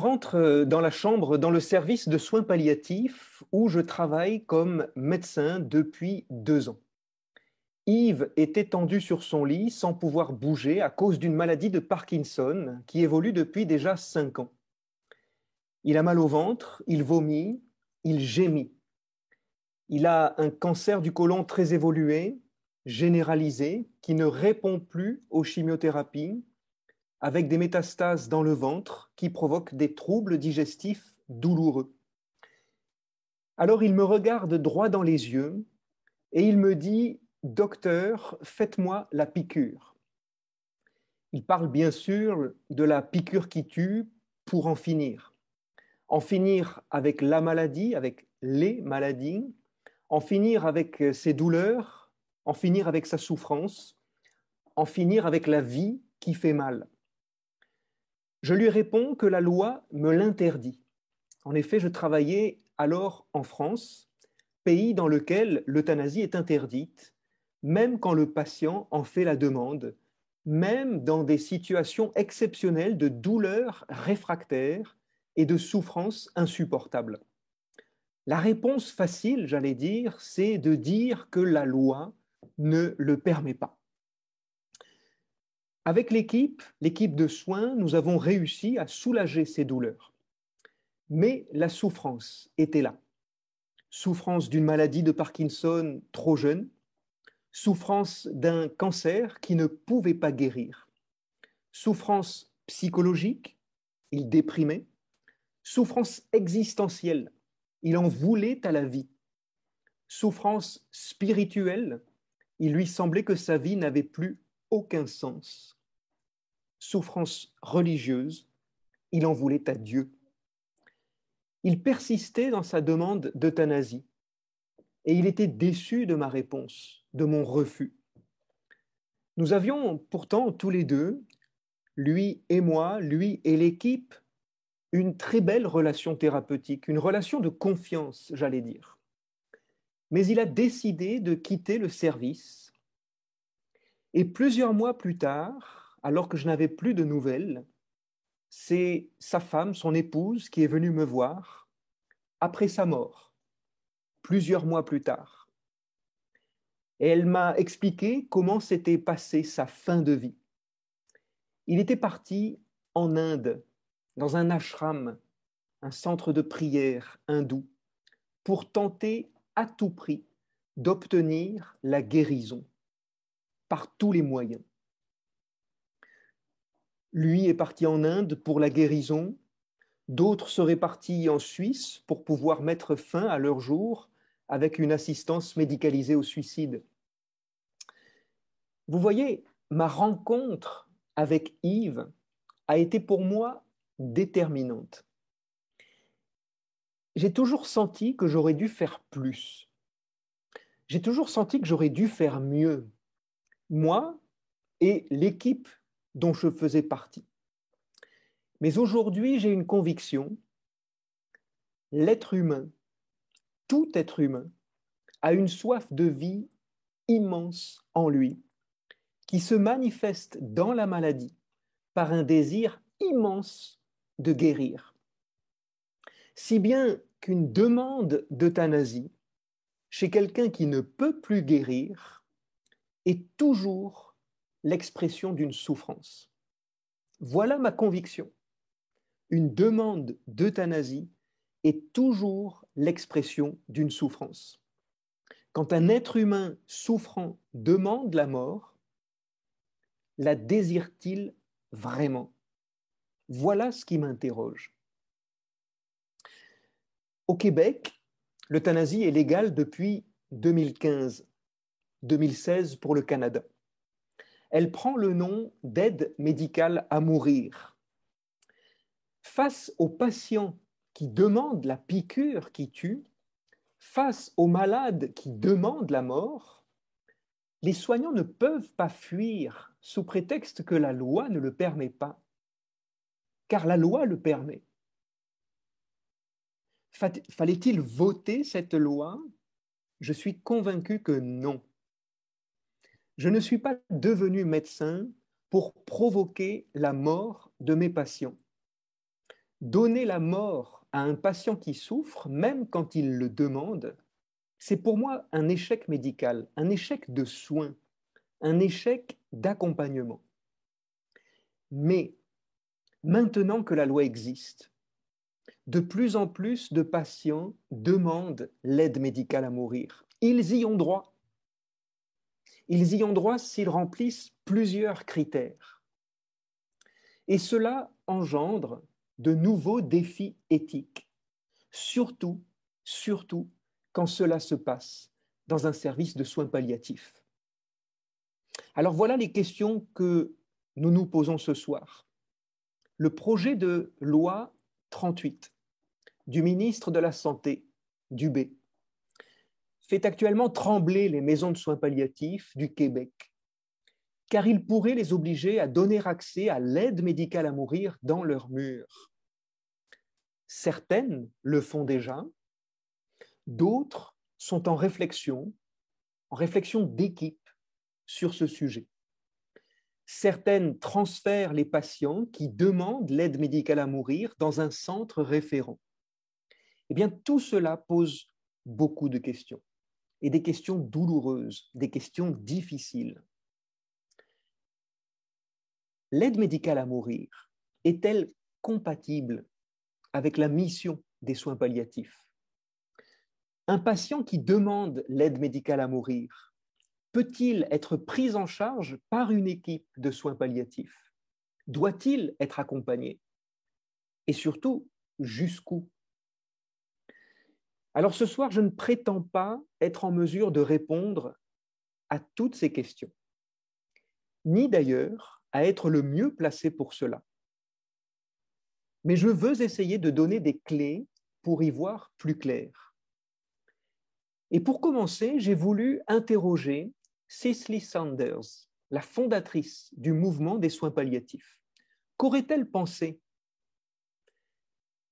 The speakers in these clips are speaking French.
Rentre euh, dans la chambre, dans le service de soins palliatifs où je travaille comme médecin depuis deux ans. Yves est étendu sur son lit sans pouvoir bouger à cause d'une maladie de Parkinson qui évolue depuis déjà cinq ans. Il a mal au ventre, il vomit, il gémit. Il a un cancer du côlon très évolué, généralisé, qui ne répond plus aux chimiothérapies avec des métastases dans le ventre qui provoquent des troubles digestifs douloureux. Alors il me regarde droit dans les yeux et il me dit, Docteur, faites-moi la piqûre. Il parle bien sûr de la piqûre qui tue pour en finir. En finir avec la maladie, avec les maladies, en finir avec ses douleurs, en finir avec sa souffrance, en finir avec la vie qui fait mal. Je lui réponds que la loi me l'interdit. En effet, je travaillais alors en France, pays dans lequel l'euthanasie est interdite, même quand le patient en fait la demande, même dans des situations exceptionnelles de douleur réfractaire et de souffrance insupportable. La réponse facile, j'allais dire, c'est de dire que la loi ne le permet pas. Avec l'équipe, l'équipe de soins, nous avons réussi à soulager ces douleurs. Mais la souffrance était là. Souffrance d'une maladie de Parkinson trop jeune, souffrance d'un cancer qui ne pouvait pas guérir, souffrance psychologique, il déprimait, souffrance existentielle, il en voulait à la vie, souffrance spirituelle, il lui semblait que sa vie n'avait plus aucun sens. Souffrance religieuse, il en voulait à Dieu. Il persistait dans sa demande d'euthanasie et il était déçu de ma réponse, de mon refus. Nous avions pourtant tous les deux, lui et moi, lui et l'équipe, une très belle relation thérapeutique, une relation de confiance, j'allais dire. Mais il a décidé de quitter le service et plusieurs mois plus tard, alors que je n'avais plus de nouvelles, c'est sa femme, son épouse, qui est venue me voir après sa mort, plusieurs mois plus tard. Et elle m'a expliqué comment s'était passée sa fin de vie. Il était parti en Inde, dans un ashram, un centre de prière hindou, pour tenter à tout prix d'obtenir la guérison par tous les moyens. Lui est parti en Inde pour la guérison, d'autres seraient partis en Suisse pour pouvoir mettre fin à leur jour avec une assistance médicalisée au suicide. Vous voyez, ma rencontre avec Yves a été pour moi déterminante. J'ai toujours senti que j'aurais dû faire plus. J'ai toujours senti que j'aurais dû faire mieux moi et l'équipe dont je faisais partie. Mais aujourd'hui, j'ai une conviction, l'être humain, tout être humain, a une soif de vie immense en lui, qui se manifeste dans la maladie par un désir immense de guérir. Si bien qu'une demande d'euthanasie chez quelqu'un qui ne peut plus guérir est toujours l'expression d'une souffrance. Voilà ma conviction. Une demande d'euthanasie est toujours l'expression d'une souffrance. Quand un être humain souffrant demande la mort, la désire-t-il vraiment? Voilà ce qui m'interroge. Au Québec, l'euthanasie est légale depuis 2015 2016 pour le Canada. Elle prend le nom d'aide médicale à mourir. Face aux patients qui demandent la piqûre qui tue, face aux malades qui demandent la mort, les soignants ne peuvent pas fuir sous prétexte que la loi ne le permet pas, car la loi le permet. Fallait-il voter cette loi? Je suis convaincu que non. Je ne suis pas devenu médecin pour provoquer la mort de mes patients. donner la mort à un patient qui souffre, même quand il le demande, c'est pour moi un échec médical, un échec de soins, un échec d'accompagnement. Mais maintenant que la loi existe, de plus en plus de patients demandent l'aide médicale à mourir. Ils y ont droit. Ils y ont droit s'ils remplissent plusieurs critères. Et cela engendre de nouveaux défis éthiques, surtout, surtout quand cela se passe dans un service de soins palliatifs. Alors voilà les questions que nous nous posons ce soir. Le projet de loi 38 du ministre de la Santé, Dubé, fait actuellement trembler les maisons de soins palliatifs du Québec, car il pourrait les obliger à donner accès à l'aide médicale à mourir dans leurs murs. Certaines le font déjà, d'autres sont en réflexion, en réflexion d'équipe sur ce sujet. Certaines transfèrent les patients qui demandent l'aide médicale à mourir dans un centre référent. Eh bien, tout cela pose beaucoup de questions, et des questions douloureuses, des questions difficiles. L'aide médicale à mourir est-elle compatible avec la mission des soins palliatifs? Un patient qui demande l'aide médicale à mourir peut-il être pris en charge par une équipe de soins palliatifs? Doit-il être accompagné? Et surtout, jusqu'où? Alors ce soir, je ne prétends pas être en mesure de répondre à toutes ces questions, ni d'ailleurs à être le mieux placé pour cela. Mais je veux essayer de donner des clés pour y voir plus clair. Et pour commencer, j'ai voulu interroger Cicely Sanders, la fondatrice du mouvement des soins palliatifs. Qu'aurait-elle pensé?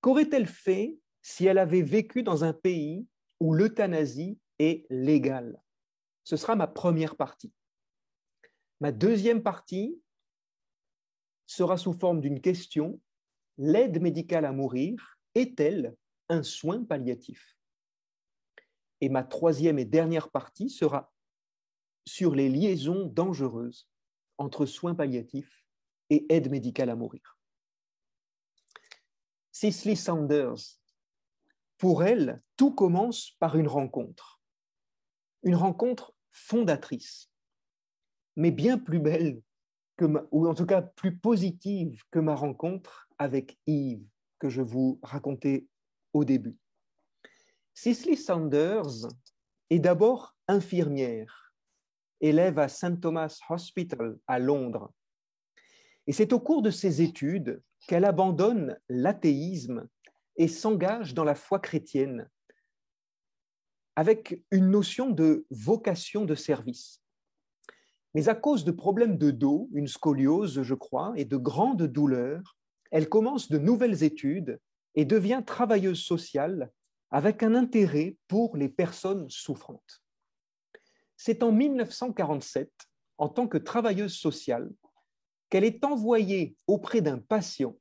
Qu'aurait-elle fait si elle avait vécu dans un pays où l'euthanasie est légale Ce sera ma première partie. Ma deuxième partie sera sous forme d'une question. L'aide médicale à mourir est-elle un soin palliatif? Et ma troisième et dernière partie sera sur les liaisons dangereuses entre soins palliatifs et aide médicale à mourir. Cicely Sanders, pour elle, tout commence par une rencontre, une rencontre fondatrice, mais bien plus belle, ou en tout cas plus positive que ma rencontre avec Yves, que je vous racontais au début. Cicely Sanders est d'abord infirmière élève à St. Thomas Hospital à Londres. Et c'est au cours de ses études qu'elle abandonne l'athéisme et s'engage dans la foi chrétienne avec une notion de vocation de service. Mais à cause de problèmes de dos, une scoliose, je crois, et de grandes douleurs, elle commence de nouvelles études et devient travailleuse sociale avec un intérêt pour les personnes souffrantes. C'est en 1947, en tant que travailleuse sociale, qu'elle est envoyée auprès d'un patient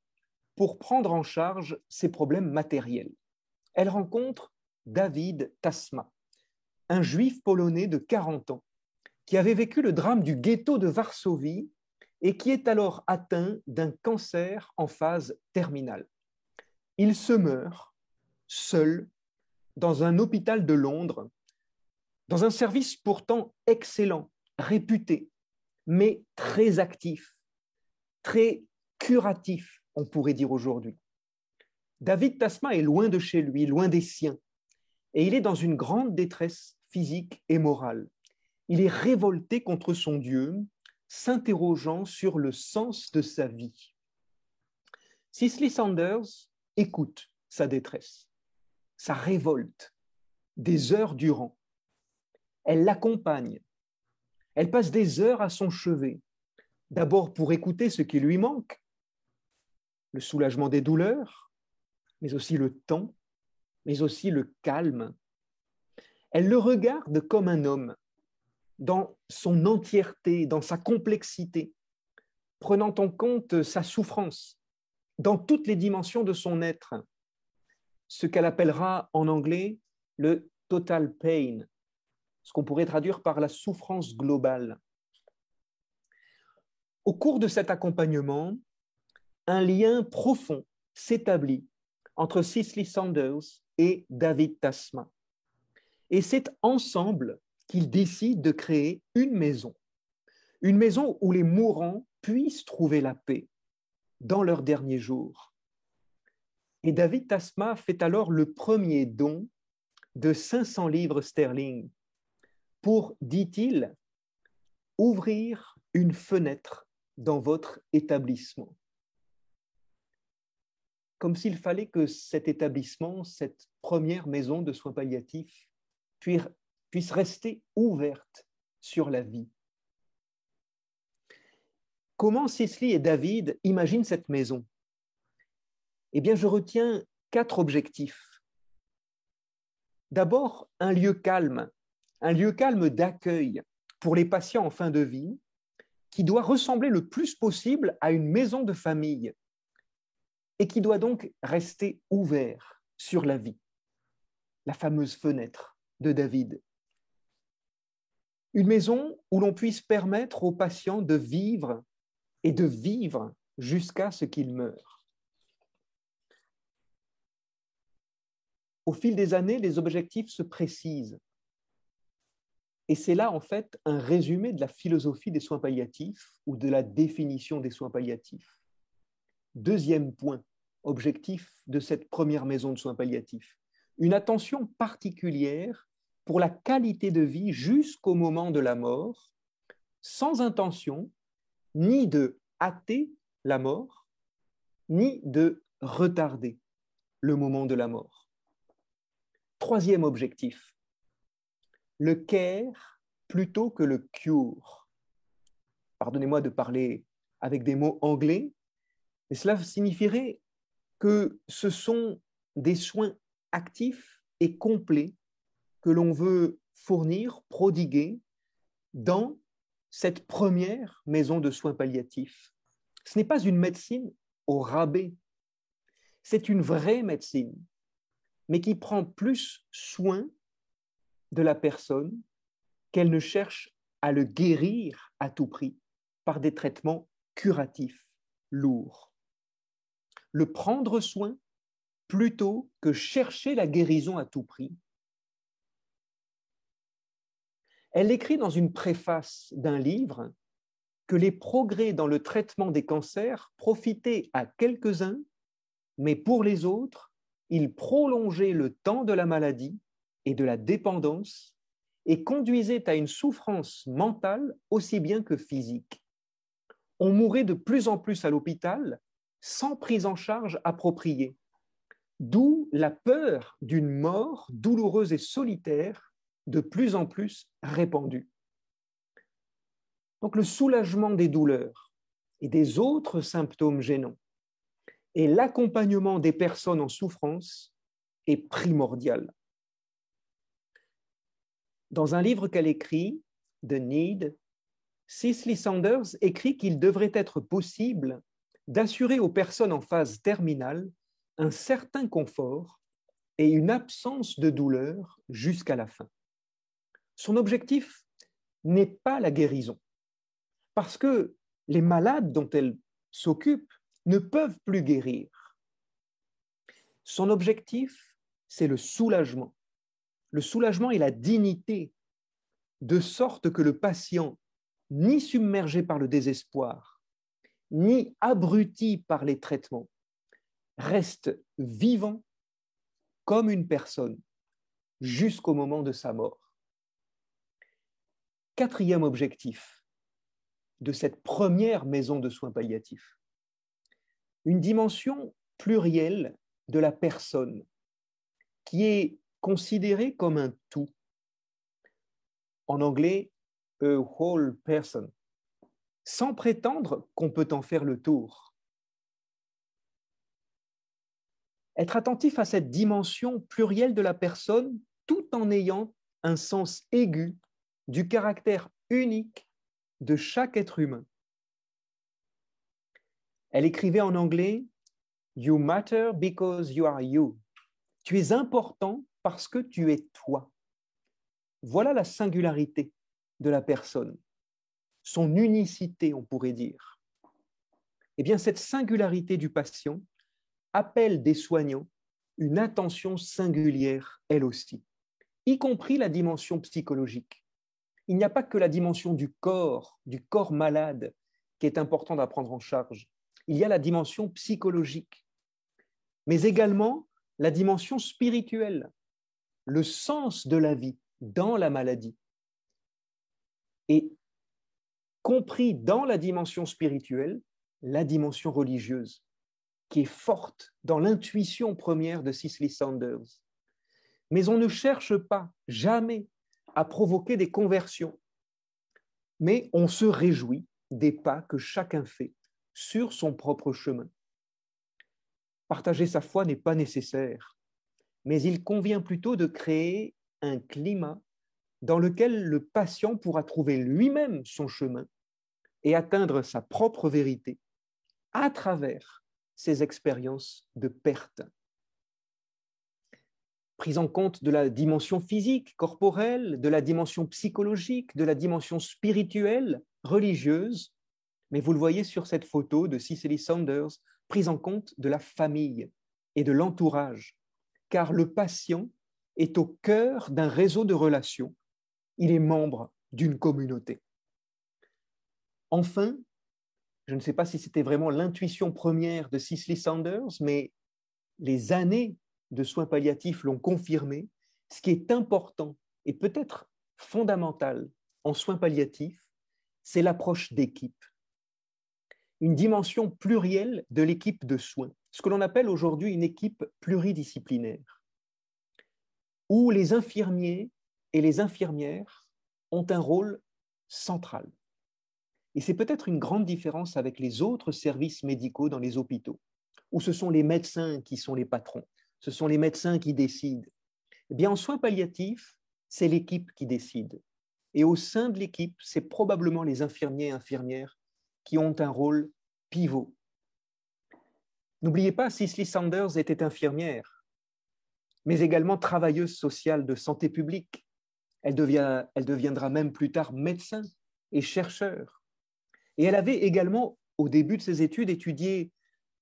pour prendre en charge ses problèmes matériels. Elle rencontre David Tasma, un juif polonais de 40 ans, qui avait vécu le drame du ghetto de Varsovie et qui est alors atteint d'un cancer en phase terminale. Il se meurt seul dans un hôpital de Londres dans un service pourtant excellent, réputé, mais très actif, très curatif, on pourrait dire aujourd'hui. David Tasma est loin de chez lui, loin des siens, et il est dans une grande détresse physique et morale. Il est révolté contre son Dieu, s'interrogeant sur le sens de sa vie. Cicely Sanders écoute sa détresse, sa révolte, des heures durant elle l'accompagne. Elle passe des heures à son chevet, d'abord pour écouter ce qui lui manque, le soulagement des douleurs, mais aussi le temps, mais aussi le calme. Elle le regarde comme un homme, dans son entièreté, dans sa complexité, prenant en compte sa souffrance, dans toutes les dimensions de son être, ce qu'elle appellera en anglais le total pain, ce qu'on pourrait traduire par la souffrance globale. Au cours de cet accompagnement, un lien profond s'établit entre Cicely Sanders et David Tasma. Et c'est ensemble qu'ils décident de créer une maison, une maison où les mourants puissent trouver la paix dans leurs derniers jours. Et David Tasma fait alors le premier don de 500 livres sterling pour, dit-il, ouvrir une fenêtre dans votre établissement. Comme s'il fallait que cet établissement, cette première maison de soins palliatifs, puisse rester ouverte sur la vie. Comment Cicely et David imaginent cette maison? Eh bien, je retiens quatre objectifs. D'abord, un lieu calme, un lieu calme d'accueil pour les patients en fin de vie, qui doit ressembler le plus possible à une maison de famille et qui doit donc rester ouvert sur la vie. La fameuse fenêtre de David. Une maison où l'on puisse permettre aux patients de vivre et de vivre jusqu'à ce qu'il meure. Au fil des années, les objectifs se précisent. Et c'est là, en fait, un résumé de la philosophie des soins palliatifs ou de la définition des soins palliatifs. Deuxième point, objectif de cette première maison de soins palliatifs, une attention particulière pour la qualité de vie jusqu'au moment de la mort, sans intention ni de hâter la mort, ni de retarder le moment de la mort. Troisième objectif, le care plutôt que le cure. Pardonnez-moi de parler avec des mots anglais, cela signifierait que ce sont des soins actifs et complets que l'on veut fournir, prodiguer dans cette première maison de soins palliatifs. Ce n'est pas une médecine au rabais, c'est une vraie médecine, mais qui prend plus soin de la personne qu'elle ne cherche à le guérir à tout prix par des traitements curatifs lourds. Le prendre soin plutôt que chercher la guérison à tout prix Elle écrit dans une préface d'un livre que les progrès dans le traitement des cancers profitaient à quelques-uns, mais pour les autres, ils prolongeaient le temps de la maladie et de la dépendance et conduisaient à une souffrance mentale aussi bien que physique. On mourait de plus en plus à l'hôpital sans prise en charge appropriée, d'où la peur d'une mort douloureuse et solitaire de plus en plus répandu. Donc le soulagement des douleurs et des autres symptômes gênants et l'accompagnement des personnes en souffrance est primordial. Dans un livre qu'elle écrit, The Need, Cicely Sanders écrit qu'il devrait être possible d'assurer aux personnes en phase terminale un certain confort et une absence de douleur jusqu'à la fin son objectif n'est pas la guérison, parce que les malades dont elle s'occupe ne peuvent plus guérir. Son objectif, c'est le soulagement. Le soulagement et la dignité, de sorte que le patient, ni submergé par le désespoir, ni abruti par les traitements, reste vivant comme une personne jusqu'au moment de sa mort. Quatrième objectif de cette première maison de soins palliatifs, une dimension plurielle de la personne qui est considérée comme un tout. En anglais, a whole person, sans prétendre qu'on peut en faire le tour. Être attentif à cette dimension plurielle de la personne tout en ayant un sens aigu du caractère unique de chaque être humain. Elle écrivait en anglais You matter because you are you. Tu es important parce que tu es toi. Voilà la singularité de la personne, son unicité, on pourrait dire. Eh bien, cette singularité du patient appelle des soignants une attention singulière, elle aussi, y compris la dimension psychologique. Il n'y a pas que la dimension du corps, du corps malade, qui est important à prendre en charge. Il y a la dimension psychologique, mais également la dimension spirituelle, le sens de la vie dans la maladie. Et compris dans la dimension spirituelle, la dimension religieuse, qui est forte dans l'intuition première de Cicely Sanders. Mais on ne cherche pas jamais à provoquer des conversions, mais on se réjouit des pas que chacun fait sur son propre chemin. Partager sa foi n'est pas nécessaire, mais il convient plutôt de créer un climat dans lequel le patient pourra trouver lui-même son chemin et atteindre sa propre vérité à travers ses expériences de perte. Prise en compte de la dimension physique, corporelle, de la dimension psychologique, de la dimension spirituelle, religieuse, mais vous le voyez sur cette photo de Cicely Saunders, prise en compte de la famille et de l'entourage, car le patient est au cœur d'un réseau de relations, il est membre d'une communauté. Enfin, je ne sais pas si c'était vraiment l'intuition première de Cicely Saunders, mais les années de soins palliatifs l'ont confirmé, ce qui est important et peut-être fondamental en soins palliatifs, c'est l'approche d'équipe. Une dimension plurielle de l'équipe de soins, ce que l'on appelle aujourd'hui une équipe pluridisciplinaire, où les infirmiers et les infirmières ont un rôle central. Et c'est peut-être une grande différence avec les autres services médicaux dans les hôpitaux, où ce sont les médecins qui sont les patrons, ce sont les médecins qui décident. Eh bien, en soins palliatifs, c'est l'équipe qui décide. Et au sein de l'équipe, c'est probablement les infirmiers et infirmières qui ont un rôle pivot. N'oubliez pas, Cicely Sanders était infirmière, mais également travailleuse sociale de santé publique. Elle, devient, elle deviendra même plus tard médecin et chercheur. Et elle avait également, au début de ses études, étudié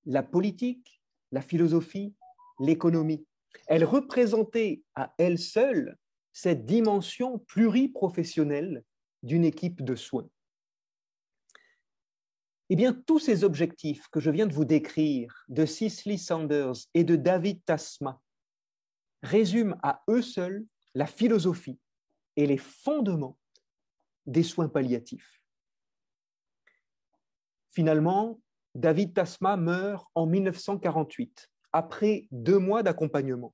la politique, la philosophie, l'économie. Elle représentait à elle seule cette dimension pluriprofessionnelle d'une équipe de soins. Eh bien, tous ces objectifs que je viens de vous décrire de Cicely Sanders et de David Tasma résument à eux seuls la philosophie et les fondements des soins palliatifs. Finalement, David Tasma meurt en 1948, après deux mois d'accompagnement.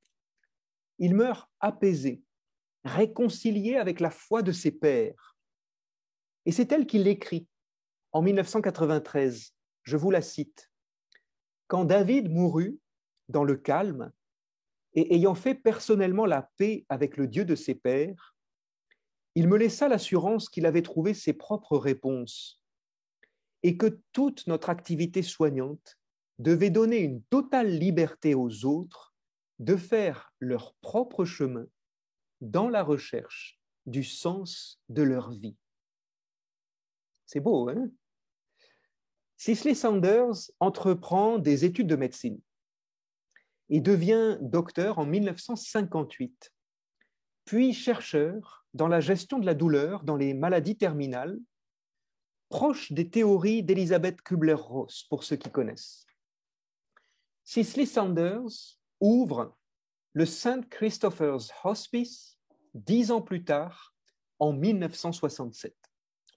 Il meurt apaisé, réconcilié avec la foi de ses pères. Et c'est elle qui l'écrit en 1993. Je vous la cite. Quand David mourut dans le calme et ayant fait personnellement la paix avec le Dieu de ses pères, il me laissa l'assurance qu'il avait trouvé ses propres réponses et que toute notre activité soignante devait donner une totale liberté aux autres de faire leur propre chemin dans la recherche du sens de leur vie. C'est beau, hein? Cicely Sanders entreprend des études de médecine et devient docteur en 1958, puis chercheur dans la gestion de la douleur dans les maladies terminales proche des théories d'Elisabeth Kubler-Ross, pour ceux qui connaissent. Cicely Sanders ouvre le St. Christopher's Hospice dix ans plus tard, en 1967.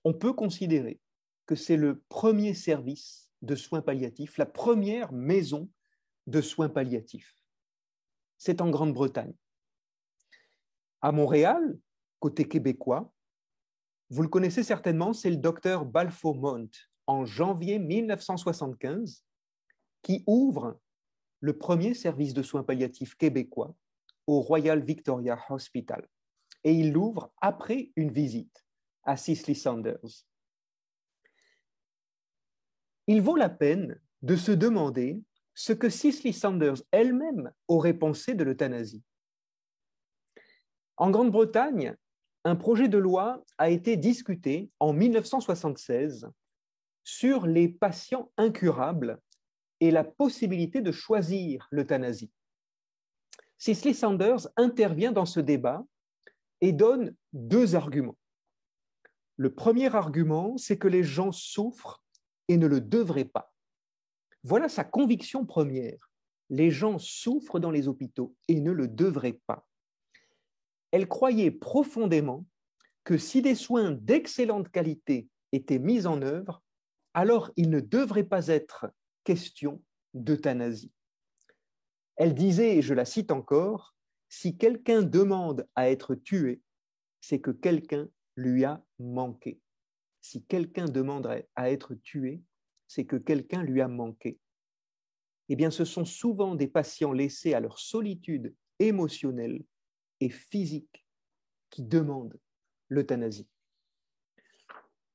On peut considérer que c'est le premier service de soins palliatifs, la première maison de soins palliatifs. C'est en Grande-Bretagne. À Montréal, côté québécois, vous le connaissez certainement, c'est le docteur Balfour-Mont, en janvier 1975, qui ouvre le premier service de soins palliatifs québécois au Royal Victoria Hospital. Et il l'ouvre après une visite à Cicely Saunders. Il vaut la peine de se demander ce que Cicely Sanders elle-même aurait pensé de l'euthanasie. En Grande-Bretagne, un projet de loi a été discuté en 1976 sur les patients incurables et la possibilité de choisir l'euthanasie. Cicely Sanders intervient dans ce débat et donne deux arguments. Le premier argument, c'est que les gens souffrent et ne le devraient pas. Voilà sa conviction première. Les gens souffrent dans les hôpitaux et ne le devraient pas. Elle croyait profondément que si des soins d'excellente qualité étaient mis en œuvre, alors il ne devrait pas être question d'euthanasie. Elle disait, et je la cite encore, si quelqu'un demande à être tué, c'est que quelqu'un lui a manqué. Si quelqu'un demanderait à être tué, c'est que quelqu'un lui a manqué. Eh bien, ce sont souvent des patients laissés à leur solitude émotionnelle physique qui demandent l'euthanasie.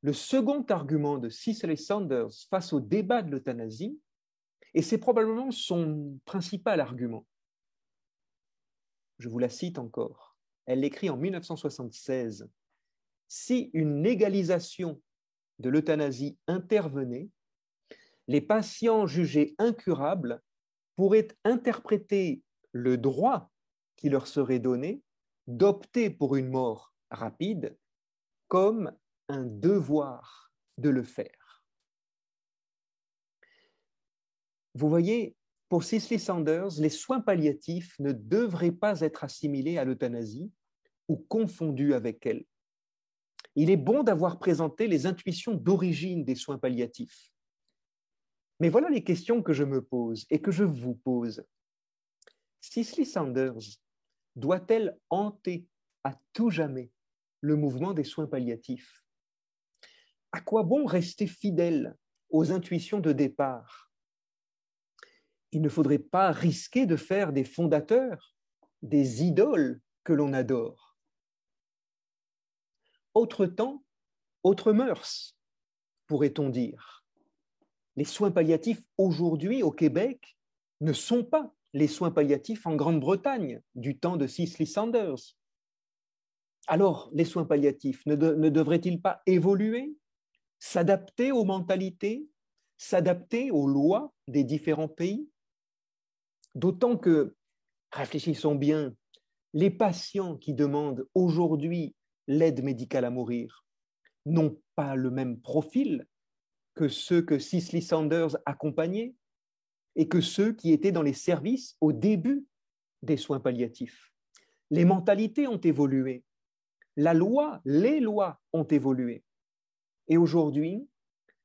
Le second argument de Cicely Sanders face au débat de l'euthanasie, et c'est probablement son principal argument, je vous la cite encore, elle l'écrit en 1976, si une légalisation de l'euthanasie intervenait, les patients jugés incurables pourraient interpréter le droit qui leur serait donné d'opter pour une mort rapide comme un devoir de le faire. Vous voyez, pour Cicely Sanders, les soins palliatifs ne devraient pas être assimilés à l'euthanasie ou confondus avec elle. Il est bon d'avoir présenté les intuitions d'origine des soins palliatifs. Mais voilà les questions que je me pose et que je vous pose. Cicely Sanders doit-elle hanter à tout jamais le mouvement des soins palliatifs? À quoi bon rester fidèle aux intuitions de départ? Il ne faudrait pas risquer de faire des fondateurs, des idoles que l'on adore. Autre temps, autre mœurs, pourrait-on dire. Les soins palliatifs aujourd'hui au Québec ne sont pas les soins palliatifs en Grande-Bretagne du temps de Cicely Sanders. Alors, les soins palliatifs ne, devraient-ils pas évoluer, s'adapter aux mentalités, s'adapter aux lois des différents pays? D'autant que, réfléchissons bien, les patients qui demandent aujourd'hui l'aide médicale à mourir n'ont pas le même profil que ceux que Cicely Sanders accompagnait et que ceux qui étaient dans les services au début des soins palliatifs. Les mentalités ont évolué. La loi, les lois ont évolué. Et aujourd'hui,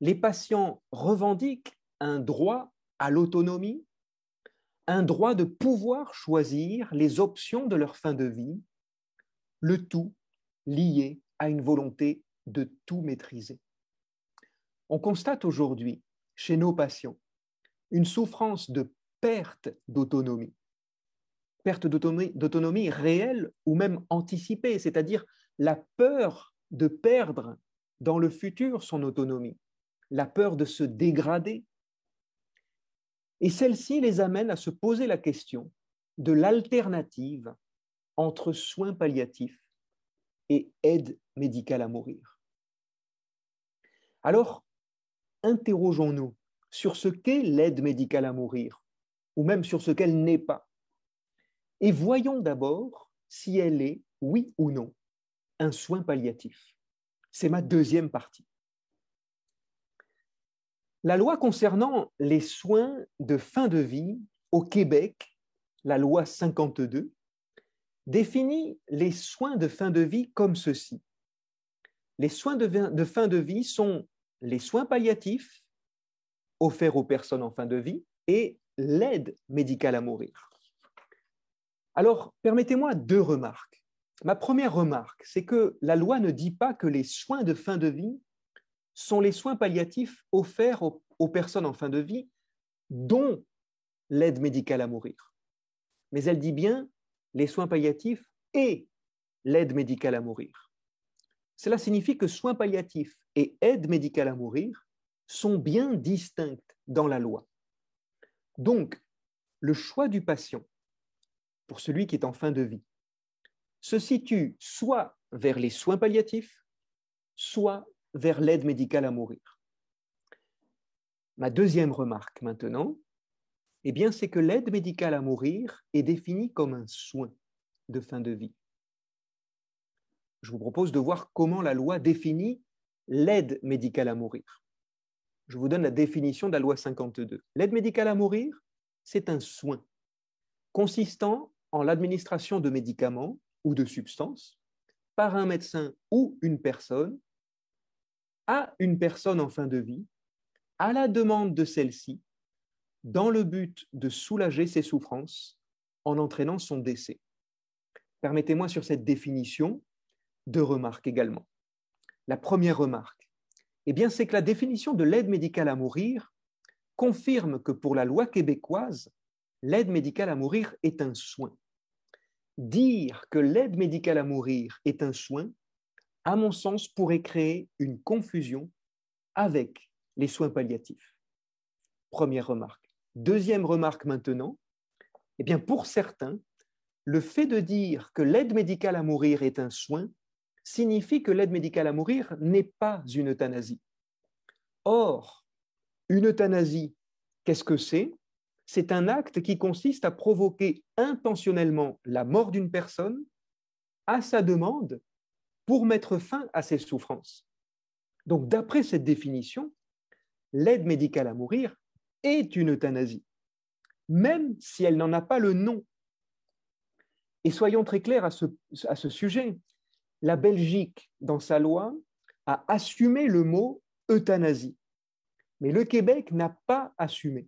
les patients revendiquent un droit à l'autonomie, un droit de pouvoir choisir les options de leur fin de vie, le tout lié à une volonté de tout maîtriser. On constate aujourd'hui chez nos patients une souffrance de perte d'autonomie, perte d'autonomie réelle ou même anticipée, c'est-à-dire la peur de perdre dans le futur son autonomie, la peur de se dégrader. Et celle-ci les amène à se poser la question de l'alternative entre soins palliatifs et aide médicale à mourir. Alors, interrogeons-nous sur ce qu'est l'aide médicale à mourir, ou même sur ce qu'elle n'est pas. Et voyons d'abord si elle est, oui ou non, un soin palliatif. C'est ma deuxième partie. La loi concernant les soins de fin de vie au Québec, la loi 52, définit les soins de fin de vie comme ceci. Les soins de fin de vie sont les soins palliatifs offert aux personnes en fin de vie et l'aide médicale à mourir. Alors, permettez-moi deux remarques. Ma première remarque, c'est que la loi ne dit pas que les soins de fin de vie sont les soins palliatifs offerts aux, personnes en fin de vie, dont l'aide médicale à mourir. Mais elle dit bien les soins palliatifs et l'aide médicale à mourir. Cela signifie que soins palliatifs et aide médicale à mourir sont bien distinctes dans la loi. Donc, le choix du patient pour celui qui est en fin de vie se situe soit vers les soins palliatifs, soit vers l'aide médicale à mourir. Ma deuxième remarque maintenant, eh bien, c'est que l'aide médicale à mourir est définie comme un soin de fin de vie. Je vous propose de voir comment la loi définit l'aide médicale à mourir. Je vous donne la définition de la loi 52. L'aide médicale à mourir, c'est un soin consistant en l'administration de médicaments ou de substances par un médecin ou une personne à une personne en fin de vie, à la demande de celle-ci, dans le but de soulager ses souffrances en entraînant son décès. Permettez-moi sur cette définition deux remarques également. La première remarque, eh c'est que la définition de l'aide médicale à mourir confirme que pour la loi québécoise, l'aide médicale à mourir est un soin. Dire que l'aide médicale à mourir est un soin, à mon sens, pourrait créer une confusion avec les soins palliatifs. Première remarque. Deuxième remarque maintenant, eh bien pour certains, le fait de dire que l'aide médicale à mourir est un soin signifie que l'aide médicale à mourir n'est pas une euthanasie. Or, une euthanasie, qu'est-ce que c'est? C'est un acte qui consiste à provoquer intentionnellement la mort d'une personne à sa demande pour mettre fin à ses souffrances. Donc, d'après cette définition, l'aide médicale à mourir est une euthanasie, même si elle n'en a pas le nom. Et soyons très clairs à ce, sujet, la Belgique, dans sa loi, a assumé le mot euthanasie. Mais le Québec n'a pas assumé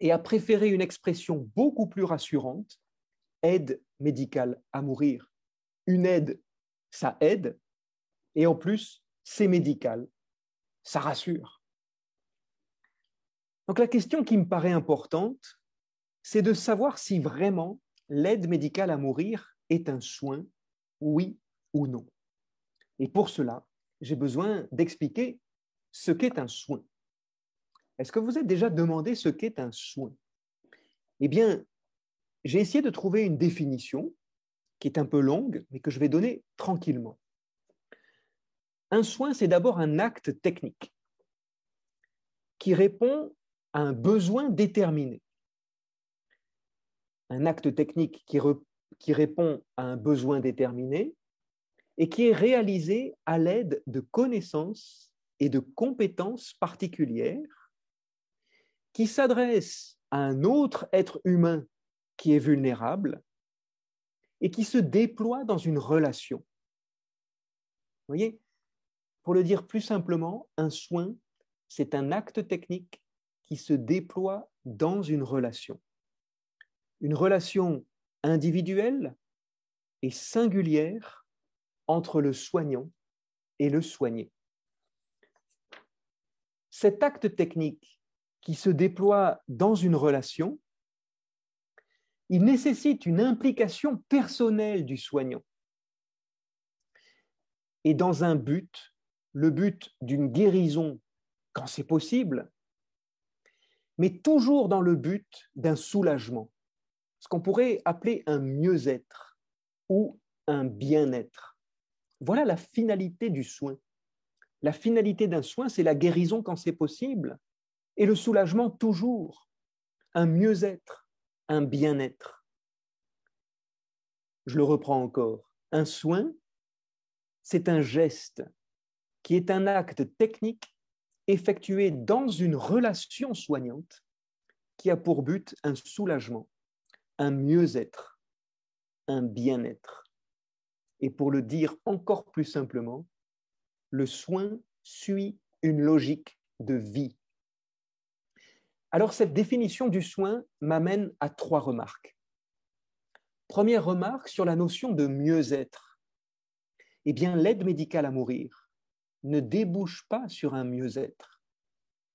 et a préféré une expression beaucoup plus rassurante, aide médicale à mourir. Une aide, ça aide, et en plus, c'est médical, ça rassure. Donc la question qui me paraît importante, c'est de savoir si vraiment l'aide médicale à mourir est un soin, oui ou non. Et pour cela, j'ai besoin d'expliquer ce qu'est un soin. Est-ce que vous êtes déjà demandé ce qu'est un soin? Eh bien, j'ai essayé de trouver une définition qui est un peu longue, mais que je vais donner tranquillement. Un soin, c'est d'abord un acte technique qui répond à un besoin déterminé. Un acte technique qui, qui répond à un besoin déterminé et qui est réalisé à l'aide de connaissances et de compétences particulières qui s'adressent à un autre être humain qui est vulnérable et qui se déploie dans une relation. Vous voyez, pour le dire plus simplement, un soin, c'est un acte technique qui se déploie dans une relation. Une relation individuelle et singulière entre le soignant et le soigné. Cet acte technique qui se déploie dans une relation, il nécessite une implication personnelle du soignant. Et dans un but, le but d'une guérison quand c'est possible, mais toujours dans le but d'un soulagement, ce qu'on pourrait appeler un mieux-être ou un bien-être. Voilà la finalité du soin. La finalité d'un soin, c'est la guérison quand c'est possible et le soulagement toujours, un mieux-être, un bien-être. Je le reprends encore. Un soin, c'est un geste qui est un acte technique effectué dans une relation soignante qui a pour but un soulagement, un mieux-être, un bien-être. Et pour le dire encore plus simplement, le soin suit une logique de vie. Alors cette définition du soin m'amène à trois remarques. Première remarque sur la notion de mieux-être. Eh bien, l'aide médicale à mourir ne débouche pas sur un mieux-être.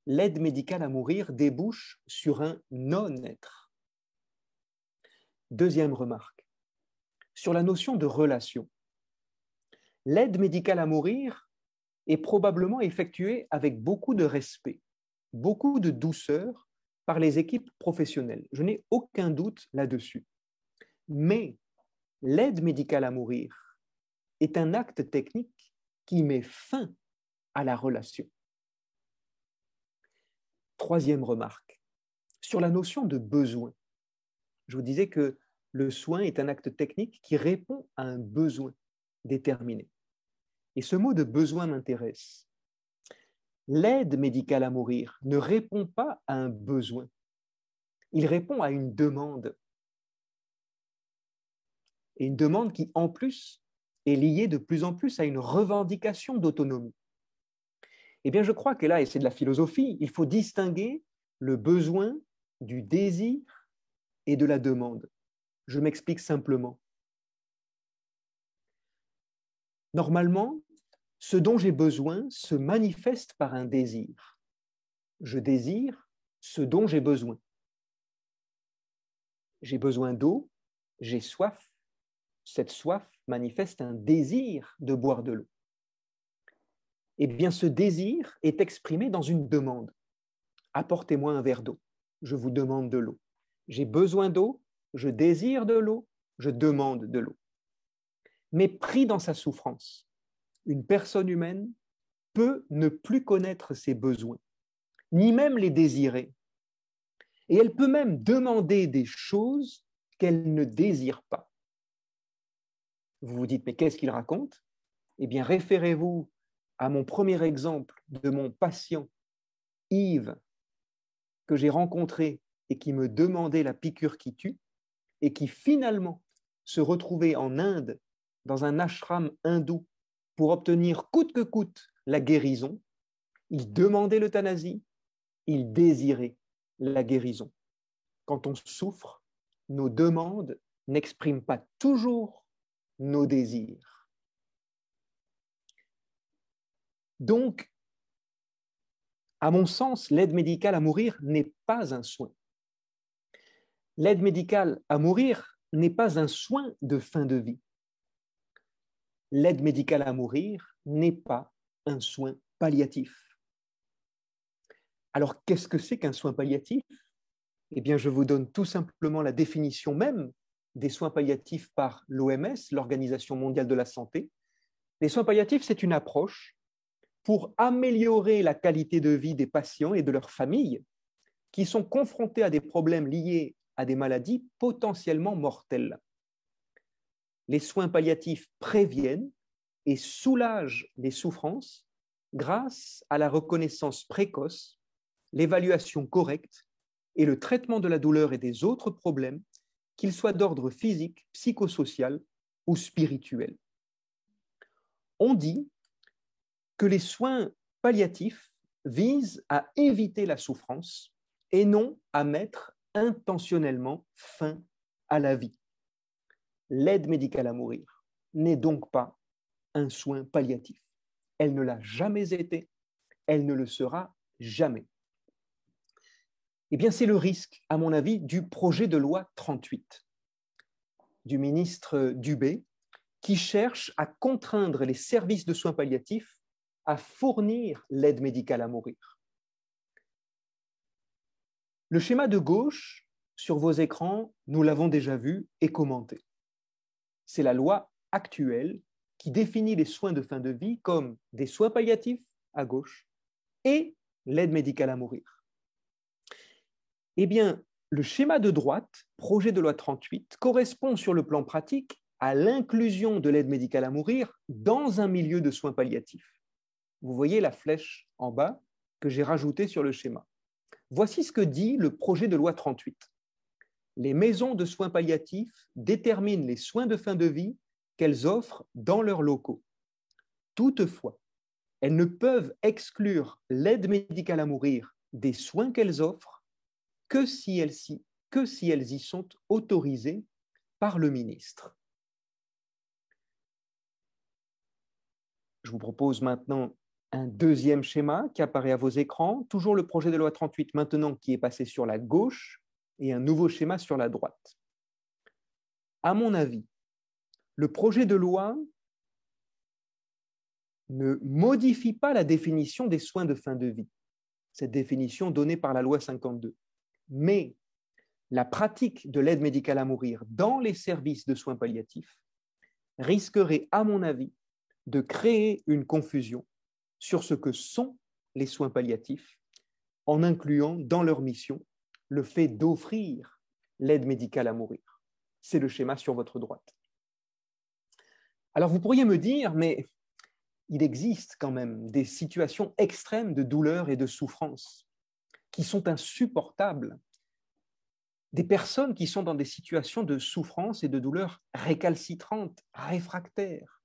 L'aide médicale à mourir débouche sur un non-être. Deuxième remarque, sur la notion de relation l'aide médicale à mourir est probablement effectuée avec beaucoup de respect, beaucoup de douceur par les équipes professionnelles. Je n'ai aucun doute là-dessus. Mais l'aide médicale à mourir est un acte technique qui met fin à la relation. Troisième remarque, sur la notion de besoin. Je vous disais que le soin est un acte technique qui répond à un besoin déterminé. Et ce mot de besoin m'intéresse. L'aide médicale à mourir ne répond pas à un besoin, il répond à une demande. Et une demande qui, en plus, est liée de plus en plus à une revendication d'autonomie. Eh bien, je crois que là, et c'est de la philosophie, il faut distinguer le besoin du désir et de la demande. Je m'explique simplement. Normalement, ce dont j'ai besoin se manifeste par un désir. Je désire ce dont j'ai besoin. J'ai besoin d'eau, j'ai soif. Cette soif manifeste un désir de boire de l'eau. Eh bien, ce désir est exprimé dans une demande. Apportez-moi un verre d'eau. Je vous demande de l'eau. J'ai besoin d'eau, je désire de l'eau, je demande de l'eau. Mais pris dans sa souffrance, une personne humaine peut ne plus connaître ses besoins, ni même les désirer. Et elle peut même demander des choses qu'elle ne désire pas. Vous vous dites, mais qu'est-ce qu'il raconte? Eh bien, référez-vous à mon premier exemple de mon patient, Yves, que j'ai rencontré et qui me demandait la piqûre qui tue, et qui finalement se retrouvait en Inde, dans un ashram hindou, pour obtenir coûte que coûte la guérison, il demandait l'euthanasie, il désirait la guérison. Quand on souffre, nos demandes n'expriment pas toujours nos désirs. Donc, à mon sens, l'aide médicale à mourir n'est pas un soin l'aide médicale à mourir n'est pas un soin de fin de vie. L'aide médicale à mourir n'est pas un soin palliatif. Alors qu'est-ce que c'est qu'un soin palliatif? Eh bien, je vous donne tout simplement la définition même des soins palliatifs par l'OMS, l'Organisation mondiale de la santé. Les soins palliatifs, c'est une approche pour améliorer la qualité de vie des patients et de leurs familles qui sont confrontés à des problèmes liés à des maladies potentiellement mortelles. Les soins palliatifs préviennent et soulagent les souffrances grâce à la reconnaissance précoce, l'évaluation correcte et le traitement de la douleur et des autres problèmes, qu'ils soient d'ordre physique, psychosocial ou spirituel. On dit que les soins palliatifs visent à éviter la souffrance et non à mettre intentionnellement fin à la vie. L'aide médicale à mourir n'est donc pas un soin palliatif. Elle ne l'a jamais été, elle ne le sera jamais. Eh bien, c'est le risque, à mon avis, du projet de loi 38 du ministre Dubé, qui cherche à contraindre les services de soins palliatifs à fournir l'aide médicale à mourir. Le schéma de gauche sur vos écrans, nous l'avons déjà vu et commenté. C'est la loi actuelle qui définit les soins de fin de vie comme des soins palliatifs à gauche et l'aide médicale à mourir. Eh bien, le schéma de droite, projet de loi 38, correspond sur le plan pratique à l'inclusion de l'aide médicale à mourir dans un milieu de soins palliatifs. Vous voyez la flèche en bas que j'ai rajoutée sur le schéma. Voici ce que dit le projet de loi 38. Les maisons de soins palliatifs déterminent les soins de fin de vie qu'elles offrent dans leurs locaux. Toutefois, elles ne peuvent exclure l'aide médicale à mourir des soins qu'elles offrent que si elles, y sont autorisées par le ministre. Je vous propose maintenant un deuxième schéma qui apparaît à vos écrans, toujours le projet de loi 38 maintenant qui est passé sur la gauche et un nouveau schéma sur la droite. À mon avis, le projet de loi ne modifie pas la définition des soins de fin de vie, cette définition donnée par la loi 52. Mais la pratique de l'aide médicale à mourir dans les services de soins palliatifs risquerait, à mon avis, de créer une confusion sur ce que sont les soins palliatifs, en incluant dans leur mission le fait d'offrir l'aide médicale à mourir. C'est le schéma sur votre droite. Alors vous pourriez me dire, mais il existe quand même des situations extrêmes de douleur et de souffrance qui sont insupportables. Des personnes qui sont dans des situations de souffrance et de douleur récalcitrantes, réfractaires.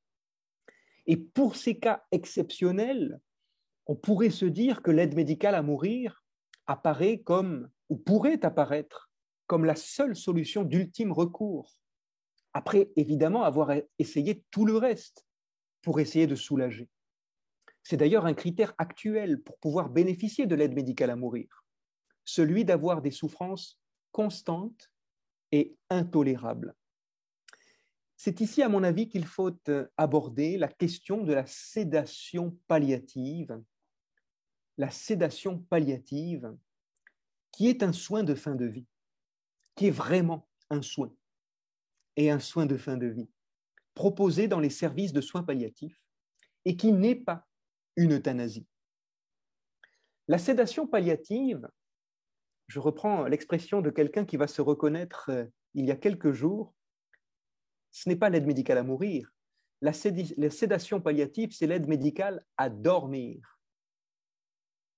Et pour ces cas exceptionnels, on pourrait se dire que l'aide médicale à mourir apparaît comme, ou pourrait apparaître comme la seule solution d'ultime recours, après évidemment avoir essayé tout le reste pour essayer de soulager. C'est d'ailleurs un critère actuel pour pouvoir bénéficier de l'aide médicale à mourir, celui d'avoir des souffrances constantes et intolérables. C'est ici, à mon avis, qu'il faut aborder la question de la sédation palliative, la sédation palliative, qui est un soin de fin de vie, qui est vraiment un soin, et un soin de fin de vie proposé dans les services de soins palliatifs et qui n'est pas une euthanasie. La sédation palliative, je reprends l'expression de quelqu'un qui va se reconnaître euh, il y a quelques jours, ce n'est pas l'aide médicale à mourir. La, sédation palliative, c'est l'aide médicale à dormir.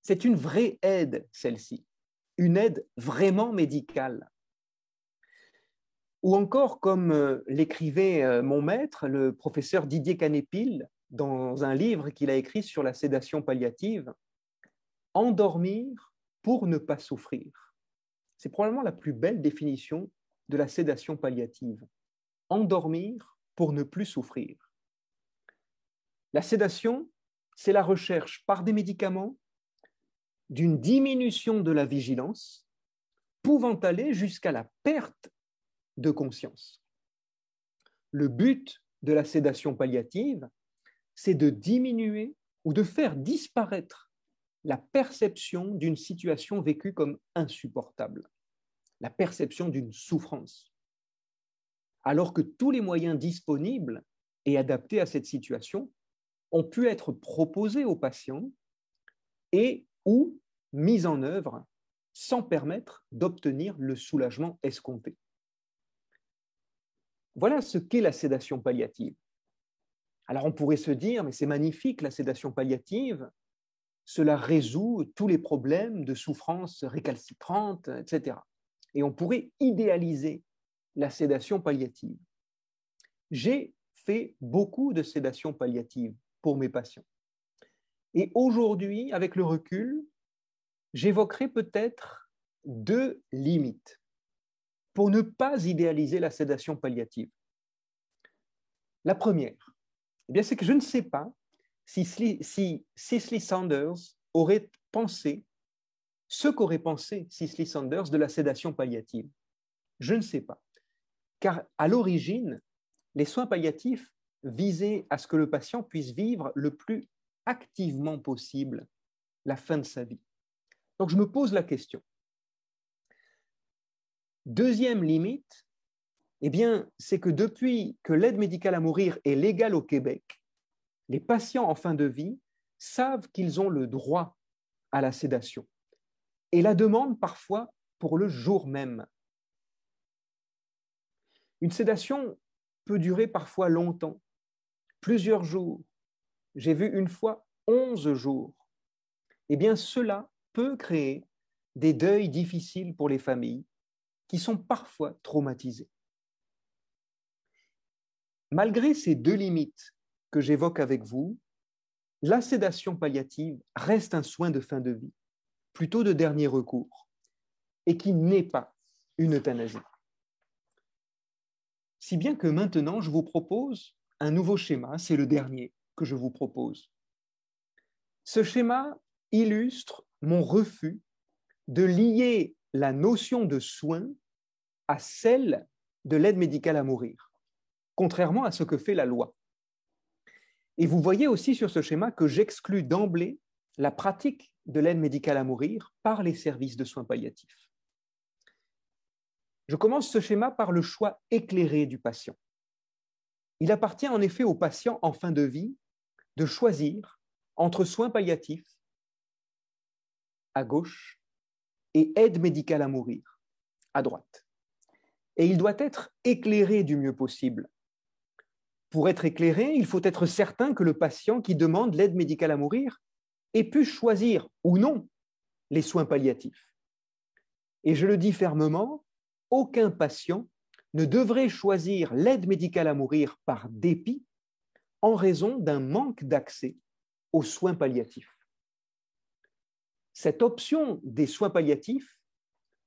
C'est une vraie aide, celle-ci, une aide vraiment médicale. Ou encore, comme euh, l'écrivait euh, mon maître, le professeur Didier Canépil, dans un livre qu'il a écrit sur la sédation palliative, endormir pour ne pas souffrir. C'est probablement la plus belle définition de la sédation palliative. Endormir pour ne plus souffrir. La sédation, c'est la recherche par des médicaments d'une diminution de la vigilance pouvant aller jusqu'à la perte de conscience. Le but de la sédation palliative, c'est de diminuer ou de faire disparaître la perception d'une situation vécue comme insupportable, la perception d'une souffrance. Alors que tous les moyens disponibles et adaptés à cette situation ont pu être proposés aux patients et ou mis en œuvre sans permettre d'obtenir le soulagement escompté. Voilà ce qu'est la sédation palliative. Alors on pourrait se dire, mais c'est magnifique la sédation palliative, cela résout tous les problèmes de souffrance récalcitrante, etc. Et on pourrait idéaliser la sédation palliative. J'ai fait beaucoup de sédation palliative pour mes patients. Et aujourd'hui, avec le recul, j'évoquerai peut-être deux limites pour ne pas idéaliser la sédation palliative. La première, eh bien, c'est que je ne sais pas si, si Cicely Sanders aurait pensé ce qu'aurait pensé Cicely Sanders de la sédation palliative. Je ne sais pas. Car à l'origine, les soins palliatifs visaient à ce que le patient puisse vivre le plus activement possible la fin de sa vie. Donc je me pose la question, Deuxième limite, eh bien, c'est que depuis que l'aide médicale à mourir est légale au Québec, les patients en fin de vie savent qu'ils ont le droit à la sédation et la demandent parfois pour le jour même. Une sédation peut durer parfois longtemps, plusieurs jours. J'ai vu une fois onze jours. Eh bien, cela peut créer des deuils difficiles pour les familles qui sont parfois traumatisés. Malgré ces deux limites que j'évoque avec vous, la sédation palliative reste un soin de fin de vie, plutôt de dernier recours, et qui n'est pas une euthanasie. Si bien que maintenant, je vous propose un nouveau schéma, c'est le dernier que je vous propose. Ce schéma illustre mon refus de lier la notion de soin à celle de l'aide médicale à mourir, contrairement à ce que fait la loi. Et vous voyez aussi sur ce schéma que j'exclus d'emblée la pratique de l'aide médicale à mourir par les services de soins palliatifs. Je commence ce schéma par le choix éclairé du patient. Il appartient en effet au patient en fin de vie de choisir entre soins palliatifs à gauche et aide médicale à mourir à droite. Et il doit être éclairé du mieux possible. Pour être éclairé, il faut être certain que le patient qui demande l'aide médicale à mourir ait pu choisir ou non les soins palliatifs. Et je le dis fermement, aucun patient ne devrait choisir l'aide médicale à mourir par dépit en raison d'un manque d'accès aux soins palliatifs. Cette option des soins palliatifs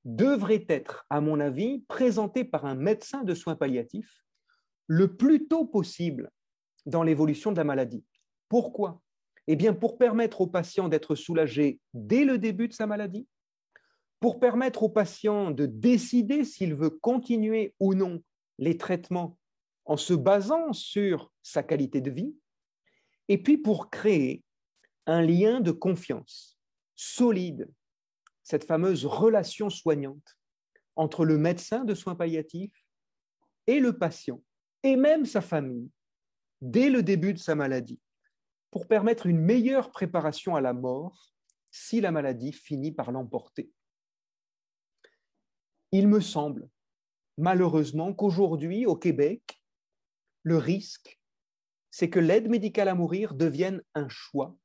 devrait être, à mon avis, présentée par un médecin de soins palliatifs le plus tôt possible dans l'évolution de la maladie. Pourquoi? Eh bien, pour permettre au patient d'être soulagé dès le début de sa maladie, pour permettre au patient de décider s'il veut continuer ou non les traitements en se basant sur sa qualité de vie, et puis pour créer un lien de confiance solide, cette fameuse relation soignante entre le médecin de soins palliatifs et le patient, et même sa famille, dès le début de sa maladie, pour permettre une meilleure préparation à la mort si la maladie finit par l'emporter. Il me semble, malheureusement, qu'aujourd'hui, au Québec, le risque, c'est que l'aide médicale à mourir devienne un choix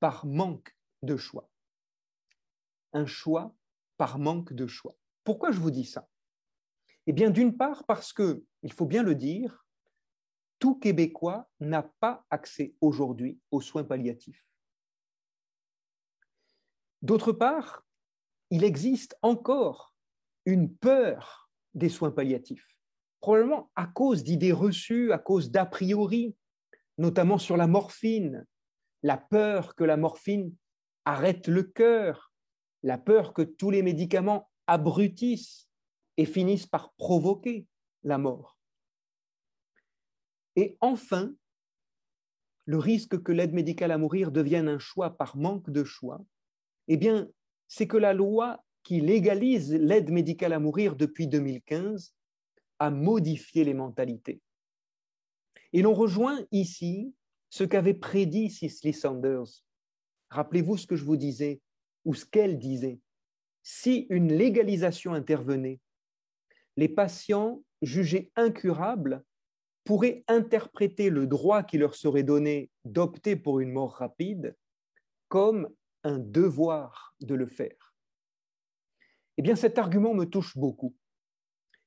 par manque de choix. Un choix par manque de choix. Pourquoi je vous dis ça? Eh bien, d'une part, parce que, il faut bien le dire, tout Québécois n'a pas accès aujourd'hui aux soins palliatifs. D'autre part, il existe encore une peur des soins palliatifs, probablement à cause d'idées reçues, à cause d'a priori, notamment sur la morphine, la peur que la morphine arrête le cœur, la peur que tous les médicaments abrutissent et finissent par provoquer la mort. Et enfin, le risque que l'aide médicale à mourir devienne un choix par manque de choix, eh bien, c'est que la loi qui légalise l'aide médicale à mourir depuis 2015 a modifié les mentalités. Et l'on rejoint ici ce qu'avait prédit Cicely Sanders. Rappelez-vous ce que je vous disais, ou ce qu'elle disait. Si une légalisation intervenait, les patients jugés incurables pourraient interpréter le droit qui leur serait donné d'opter pour une mort rapide comme un devoir de le faire. Eh bien, cet argument me touche beaucoup.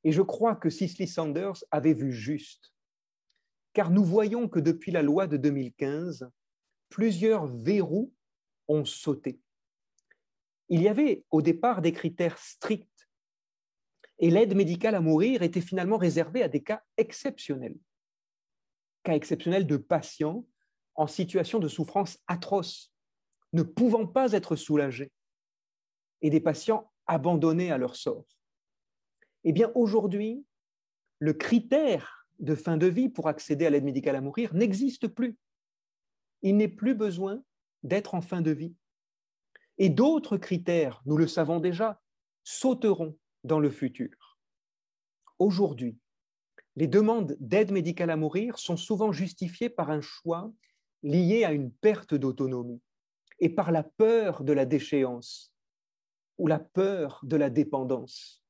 Et je crois que Cicely Sanders avait vu juste. Car nous voyons que depuis la loi de 2015, plusieurs verrous ont sauté. Il y avait au départ des critères stricts et l'aide médicale à mourir était finalement réservée à des cas exceptionnels. Cas exceptionnels de patients en situation de souffrance atroce, ne pouvant pas être soulagés, et des patients abandonnés à leur sort. Eh bien, aujourd'hui, le critère de fin de vie pour accéder à l'aide médicale à mourir n'existe plus. Il n'est plus besoin d'être en fin de vie. Et d'autres critères, nous le savons déjà, sauteront dans le futur. Aujourd'hui, les demandes d'aide médicale à mourir sont souvent justifiées par un choix lié à une perte d'autonomie et par la peur de la déchéance ou la peur de la dépendance.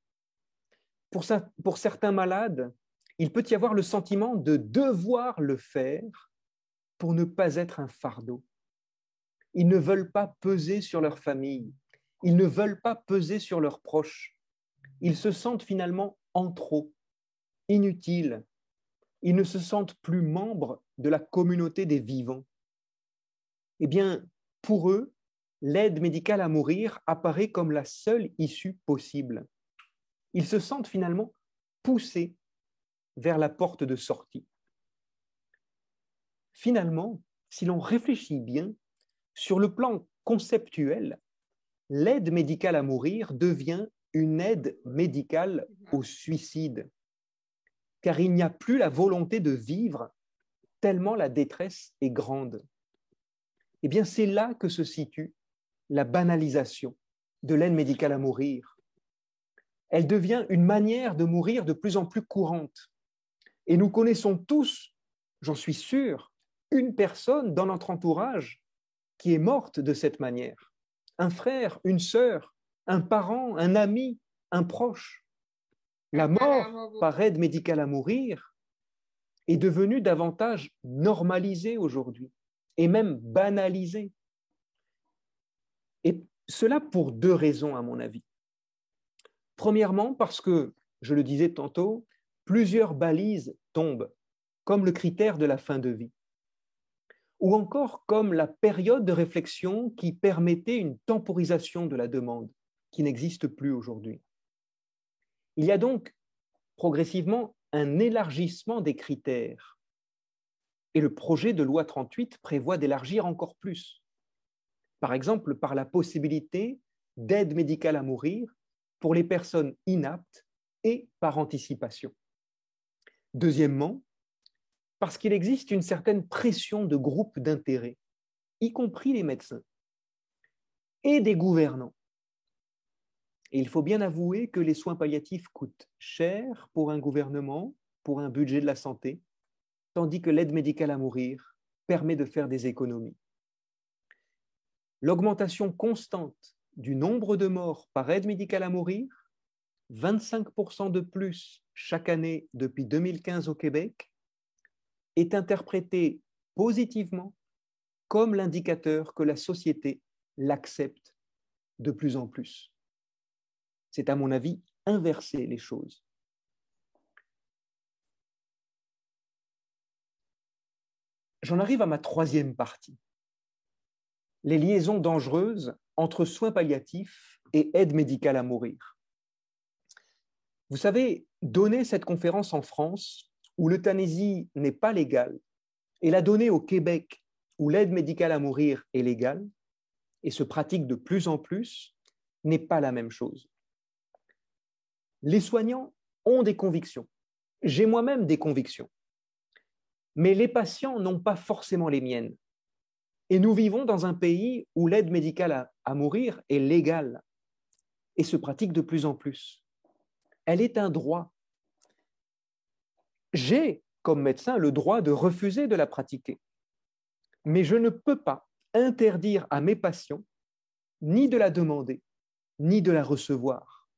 Pour, certains malades, il peut y avoir le sentiment de devoir le faire pour ne pas être un fardeau. Ils ne veulent pas peser sur leur famille, ils ne veulent pas peser sur leurs proches. Ils se sentent finalement en trop, inutiles. Ils ne se sentent plus membres de la communauté des vivants. Eh bien, pour eux, l'aide médicale à mourir apparaît comme la seule issue possible. Ils se sentent finalement poussés vers la porte de sortie. Finalement, si l'on réfléchit bien, sur le plan conceptuel, l'aide médicale à mourir devient une aide médicale au suicide, car il n'y a plus la volonté de vivre tellement la détresse est grande. Eh bien, c'est là que se situe la banalisation de l'aide médicale à mourir. Elle devient une manière de mourir de plus en plus courante. Et nous connaissons tous, j'en suis sûr, une personne dans notre entourage qui est morte de cette manière. Un frère, une sœur, un parent, un ami, un proche. La mort par aide médicale à mourir est devenue davantage normalisée aujourd'hui et même banalisée. Et cela pour deux raisons, à mon avis. Premièrement, parce que, je le disais tantôt, plusieurs balises tombent, comme le critère de la fin de vie, ou encore comme la période de réflexion qui permettait une temporisation de la demande, qui n'existe plus aujourd'hui. Il y a donc progressivement un élargissement des critères, et le projet de loi 38 prévoit d'élargir encore plus. Par exemple, par la possibilité d'aide médicale à mourir pour les personnes inaptes et par anticipation. Deuxièmement, parce qu'il existe une certaine pression de groupes d'intérêt, y compris les médecins et des gouvernants. Et il faut bien avouer que les soins palliatifs coûtent cher pour un gouvernement, pour un budget de la santé, tandis que l'aide médicale à mourir permet de faire des économies. L'augmentation constante du nombre de morts par aide médicale à mourir, 25% de plus chaque année depuis 2015 au Québec, est interprété positivement comme l'indicateur que la société l'accepte de plus en plus. C'est à mon avis inverser les choses. J'en arrive à ma troisième partie. Les liaisons dangereuses entre soins palliatifs et aide médicale à mourir. Vous savez, donner cette conférence en France, où l'euthanasie n'est pas légale, et la donner au Québec, où l'aide médicale à mourir est légale, et se pratique de plus en plus, n'est pas la même chose. Les soignants ont des convictions. J'ai moi-même des convictions. Mais les patients n'ont pas forcément les miennes. Et nous vivons dans un pays où l'aide médicale à, mourir est légale et se pratique de plus en plus. Elle est un droit. J'ai, comme médecin, le droit de refuser de la pratiquer. Mais je ne peux pas interdire à mes patients ni de la demander, ni de la recevoir.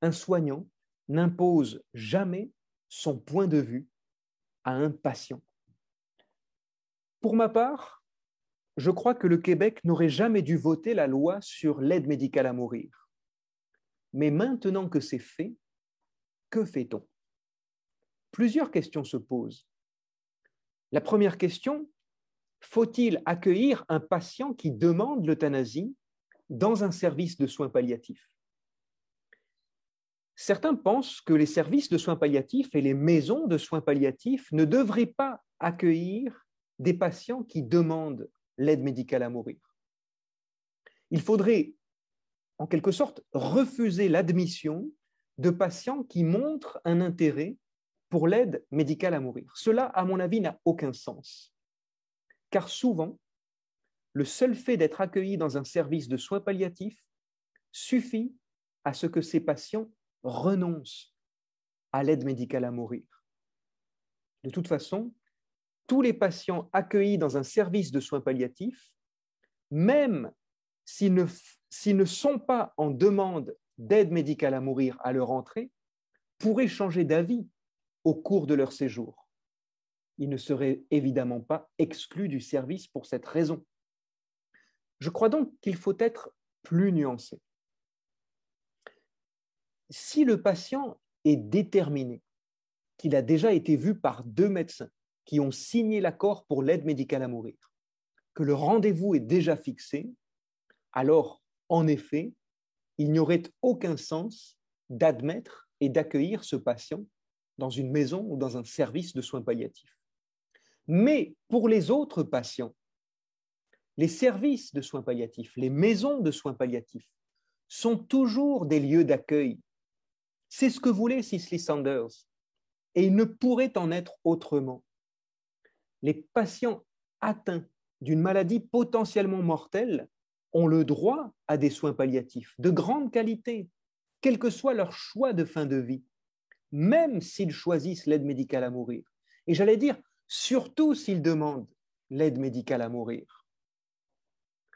Un soignant n'impose jamais son point de vue à un patient. Pour ma part, je crois que le Québec n'aurait jamais dû voter la loi sur l'aide médicale à mourir. Mais maintenant que c'est fait, que fait-on? Plusieurs questions se posent. La première question, faut-il accueillir un patient qui demande l'euthanasie dans un service de soins palliatifs? Certains pensent que les services de soins palliatifs et les maisons de soins palliatifs ne devraient pas accueillir des patients qui demandent l'aide médicale à mourir. Il faudrait, en quelque sorte, refuser l'admission de patients qui montrent un intérêt pour l'aide médicale à mourir. Cela, à mon avis, n'a aucun sens. Car souvent, le seul fait d'être accueilli dans un service de soins palliatifs suffit à ce que ces patients renoncent à l'aide médicale à mourir. De toute façon, tous les patients accueillis dans un service de soins palliatifs, même s'ils ne, ne, sont pas en demande d'aide médicale à mourir à leur entrée, pourraient changer d'avis au cours de leur séjour. Ils ne seraient évidemment pas exclus du service pour cette raison. Je crois donc qu'il faut être plus nuancé. Si le patient est déterminé, qu'il a déjà été vu par deux médecins, qui ont signé l'accord pour l'aide médicale à mourir, que le rendez-vous est déjà fixé, alors, en effet, il n'y aurait aucun sens d'admettre et d'accueillir ce patient dans une maison ou dans un service de soins palliatifs. Mais pour les autres patients, les services de soins palliatifs, les maisons de soins palliatifs sont toujours des lieux d'accueil. C'est ce que voulait Cicely Sanders. Et il ne pourrait en être autrement les patients atteints d'une maladie potentiellement mortelle ont le droit à des soins palliatifs de grande qualité, quel que soit leur choix de fin de vie, même s'ils choisissent l'aide médicale à mourir. Et j'allais dire, surtout s'ils demandent l'aide médicale à mourir.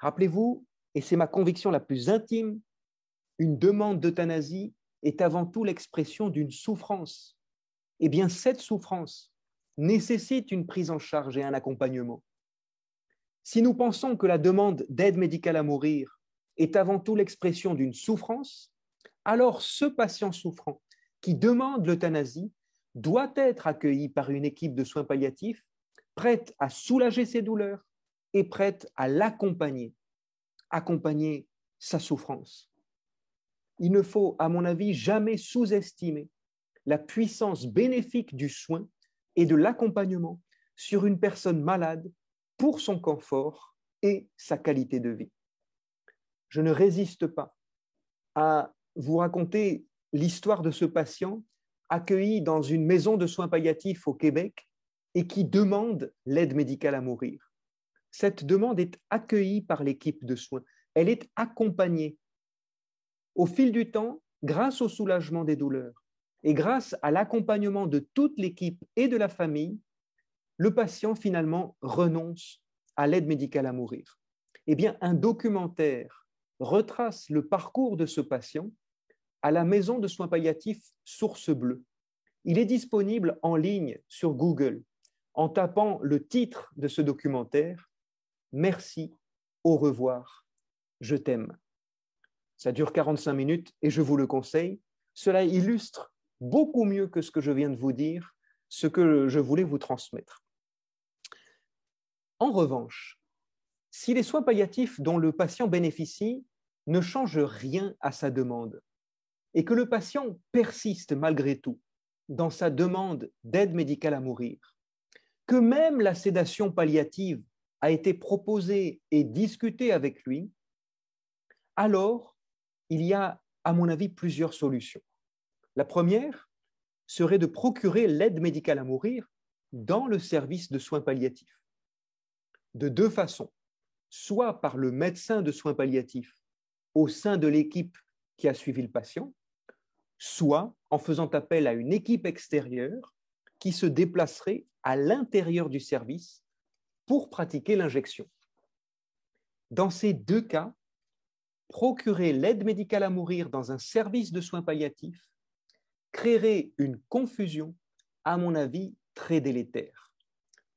Rappelez-vous, et c'est ma conviction la plus intime, une demande d'euthanasie est avant tout l'expression d'une souffrance. Eh bien, cette souffrance nécessite une prise en charge et un accompagnement. Si nous pensons que la demande d'aide médicale à mourir est avant tout l'expression d'une souffrance, alors ce patient souffrant qui demande l'euthanasie doit être accueilli par une équipe de soins palliatifs prête à soulager ses douleurs et prête à l'accompagner, accompagner sa souffrance. Il ne faut, à mon avis, jamais sous-estimer la puissance bénéfique du soin et de l'accompagnement sur une personne malade pour son confort et sa qualité de vie. Je ne résiste pas à vous raconter l'histoire de ce patient accueilli dans une maison de soins palliatifs au Québec et qui demande l'aide médicale à mourir. Cette demande est accueillie par l'équipe de soins. Elle est accompagnée. Au fil du temps, grâce au soulagement des douleurs et grâce à l'accompagnement de toute l'équipe et de la famille, le patient finalement renonce à l'aide médicale à mourir. Eh bien, un documentaire retrace le parcours de ce patient à la maison de soins palliatifs Source Bleue. Il est disponible en ligne sur Google en tapant le titre de ce documentaire Merci, au revoir, je t'aime. Ça dure 45 minutes et je vous le conseille. Cela illustre beaucoup mieux que ce que je viens de vous dire, ce que je voulais vous transmettre. En revanche, si les soins palliatifs dont le patient bénéficie ne changent rien à sa demande et que le patient persiste malgré tout dans sa demande d'aide médicale à mourir, que même la sédation palliative a été proposée et discutée avec lui, alors il y a, à mon avis, plusieurs solutions. La première serait de procurer l'aide médicale à mourir dans le service de soins palliatifs. De deux façons, soit par le médecin de soins palliatifs au sein de l'équipe qui a suivi le patient, soit en faisant appel à une équipe extérieure qui se déplacerait à l'intérieur du service pour pratiquer l'injection. Dans ces deux cas, procurer l'aide médicale à mourir dans un service de soins palliatifs créerait une confusion, à mon avis, très délétère.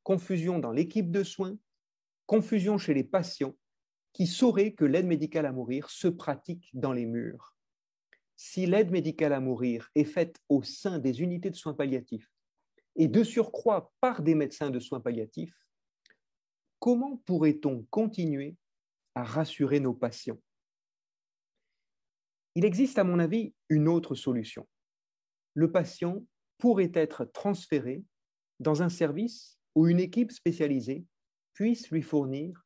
Confusion dans l'équipe de soins, confusion chez les patients qui sauraient que l'aide médicale à mourir se pratique dans les murs si l'aide médicale à mourir est faite au sein des unités de soins palliatifs et de surcroît par des médecins de soins palliatifs, comment pourrait-on continuer à rassurer nos patients? Il existe, à mon avis, une autre solution. Le patient pourrait être transféré dans un service où une équipe spécialisée puisse lui fournir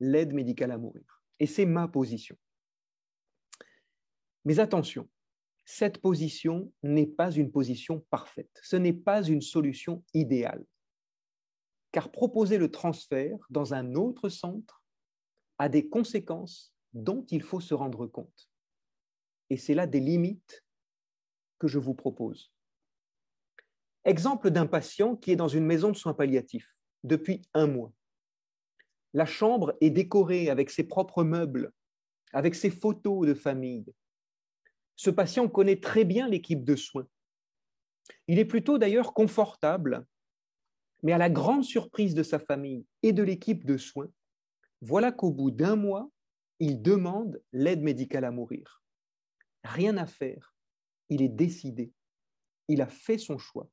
l'aide médicale à mourir. Et c'est ma position. Mais attention, cette position n'est pas une position parfaite, ce n'est pas une solution idéale. Car proposer le transfert dans un autre centre a des conséquences dont il faut se rendre compte. Et c'est là des limites que je vous propose. Exemple d'un patient qui est dans une maison de soins palliatifs depuis un mois. La chambre est décorée avec ses propres meubles, avec ses photos de famille, ce patient connaît très bien l'équipe de soins. Il est plutôt d'ailleurs confortable, mais à la grande surprise de sa famille et de l'équipe de soins, voilà qu'au bout d'un mois, il demande l'aide médicale à mourir. Rien à faire, il est décidé, il a fait son choix.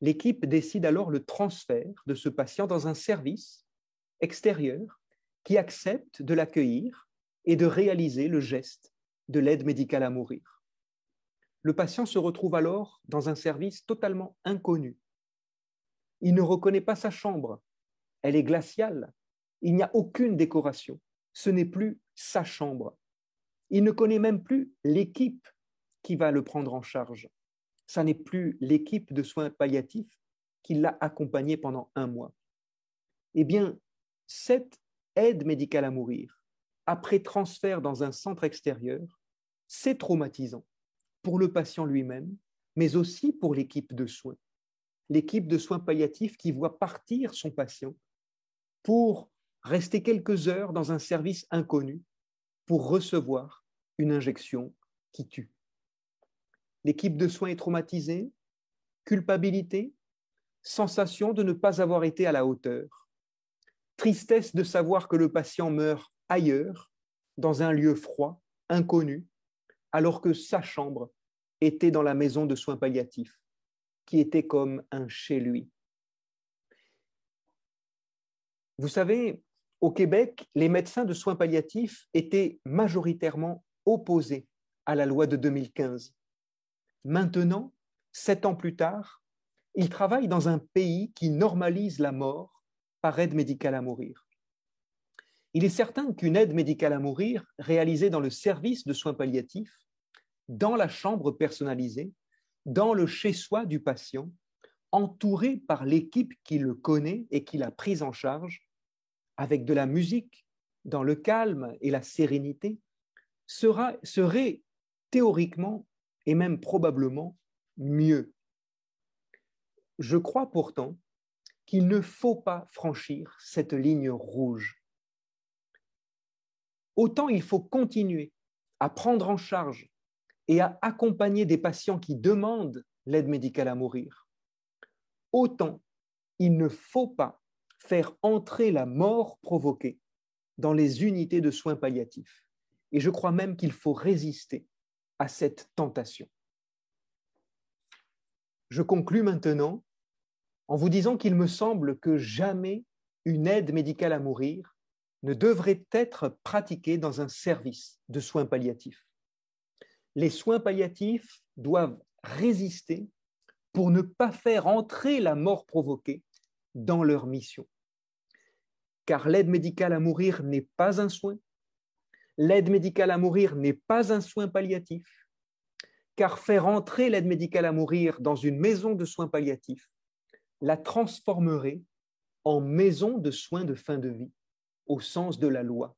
L'équipe décide alors le transfert de ce patient dans un service extérieur qui accepte de l'accueillir et de réaliser le geste de l'aide médicale à mourir. Le patient se retrouve alors dans un service totalement inconnu. Il ne reconnaît pas sa chambre, elle est glaciale, il n'y a aucune décoration, ce n'est plus sa chambre. Il ne connaît même plus l'équipe qui va le prendre en charge. Ça n'est plus l'équipe de soins palliatifs qui l'a accompagné pendant un mois. Eh bien, cette aide médicale à mourir, après transfert dans un centre extérieur, c'est traumatisant pour le patient lui-même, mais aussi pour l'équipe de soins. L'équipe de soins palliatifs qui voit partir son patient pour rester quelques heures dans un service inconnu pour recevoir une injection qui tue. L'équipe de soins est traumatisée, culpabilité, sensation de ne pas avoir été à la hauteur, tristesse de savoir que le patient meurt ailleurs, dans un lieu froid, inconnu, alors que sa chambre était dans la maison de soins palliatifs, qui était comme un chez lui. Vous savez, au Québec, les médecins de soins palliatifs étaient majoritairement opposés à la loi de 2015. Maintenant, sept ans plus tard, ils travaillent dans un pays qui normalise la mort par aide médicale à mourir. Il est certain qu'une aide médicale à mourir réalisée dans le service de soins palliatifs, dans la chambre personnalisée, dans le chez-soi du patient, entouré par l'équipe qui le connaît et qui l'a prise en charge, avec de la musique, dans le calme et la sérénité, sera, serait théoriquement et même probablement mieux. Je crois pourtant qu'il ne faut pas franchir cette ligne rouge. Autant il faut continuer à prendre en charge et à accompagner des patients qui demandent l'aide médicale à mourir, autant il ne faut pas faire entrer la mort provoquée dans les unités de soins palliatifs. Et je crois même qu'il faut résister à cette tentation. Je conclus maintenant en vous disant qu'il me semble que jamais une aide médicale à mourir ne devrait être pratiquée dans un service de soins palliatifs. Les soins palliatifs doivent résister pour ne pas faire entrer la mort provoquée dans leur mission. Car l'aide médicale à mourir n'est pas un soin. L'aide médicale à mourir n'est pas un soin palliatif. Car faire entrer l'aide médicale à mourir dans une maison de soins palliatifs la transformerait en maison de soins de fin de vie, au sens de la loi.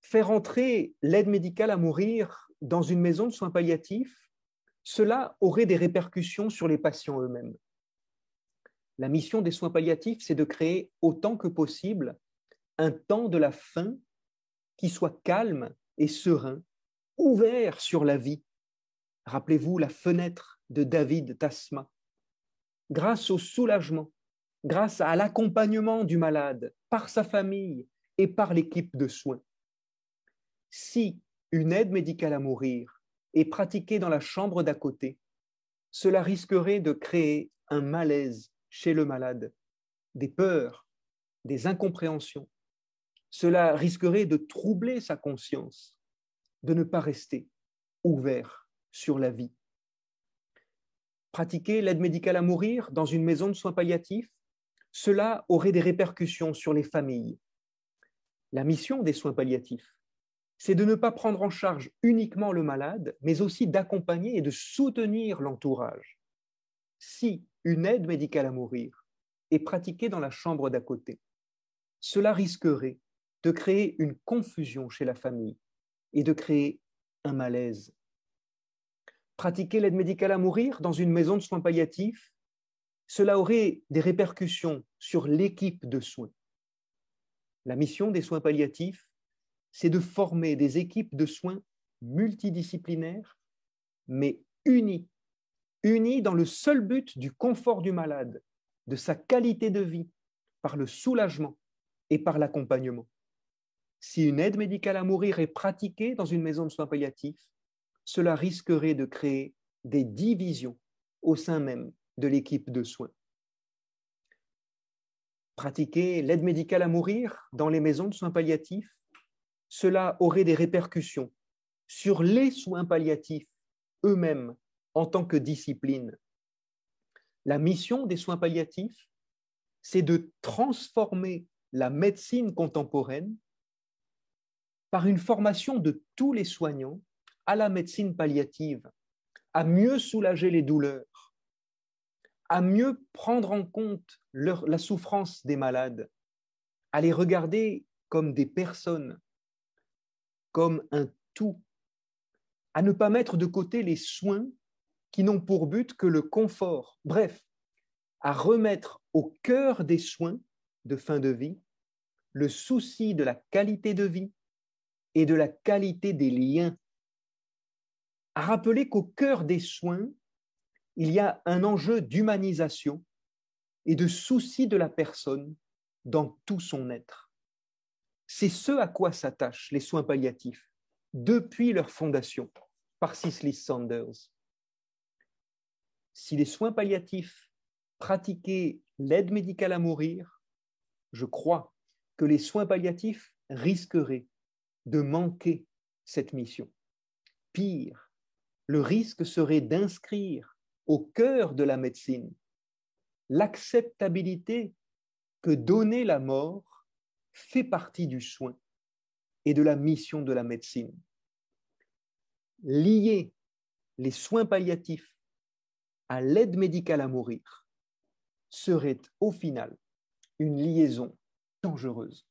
Faire entrer l'aide médicale à mourir dans une maison de soins palliatifs, cela aurait des répercussions sur les patients eux-mêmes. La mission des soins palliatifs, c'est de créer autant que possible un temps de la fin qui soit calme et serein, ouvert sur la vie. Rappelez-vous la fenêtre de David Tasma. Grâce au soulagement, grâce à l'accompagnement du malade par sa famille et par l'équipe de soins. Si une aide médicale à mourir est pratiquée dans la chambre d'à côté, cela risquerait de créer un malaise chez le malade, des peurs, des incompréhensions. Cela risquerait de troubler sa conscience, de ne pas rester ouvert sur la vie. Pratiquer l'aide médicale à mourir dans une maison de soins palliatifs, cela aurait des répercussions sur les familles. La mission des soins palliatifs, c'est de ne pas prendre en charge uniquement le malade, mais aussi d'accompagner et de soutenir l'entourage. Si une aide médicale à mourir est pratiquée dans la chambre d'à côté, cela risquerait de créer une confusion chez la famille et de créer un malaise. Pratiquer l'aide médicale à mourir dans une maison de soins palliatifs, cela aurait des répercussions sur l'équipe de soins. La mission des soins palliatifs, c'est de former des équipes de soins multidisciplinaires, mais unies unis dans le seul but du confort du malade, de sa qualité de vie, par le soulagement et par l'accompagnement. Si une aide médicale à mourir est pratiquée dans une maison de soins palliatifs, cela risquerait de créer des divisions au sein même de l'équipe de soins. Pratiquer l'aide médicale à mourir dans les maisons de soins palliatifs, cela aurait des répercussions sur les soins palliatifs eux-mêmes en tant que discipline. La mission des soins palliatifs, c'est de transformer la médecine contemporaine par une formation de tous les soignants à la médecine palliative, à mieux soulager les douleurs, à mieux prendre en compte la souffrance des malades, à les regarder comme des personnes, comme un tout, à ne pas mettre de côté les soins qui n'ont pour but que le confort, bref, à remettre au cœur des soins de fin de vie le souci de la qualité de vie et de la qualité des liens, à rappeler qu'au cœur des soins, il y a un enjeu d'humanisation et de souci de la personne dans tout son être. C'est ce à quoi s'attachent les soins palliatifs depuis leur fondation par Cicely Sanders. Si les soins palliatifs pratiquaient l'aide médicale à mourir, je crois que les soins palliatifs risqueraient de manquer cette mission. Pire, le risque serait d'inscrire au cœur de la médecine l'acceptabilité que donner la mort fait partie du soin et de la mission de la médecine. Lier les soins palliatifs à l'aide médicale à mourir serait au final une liaison dangereuse.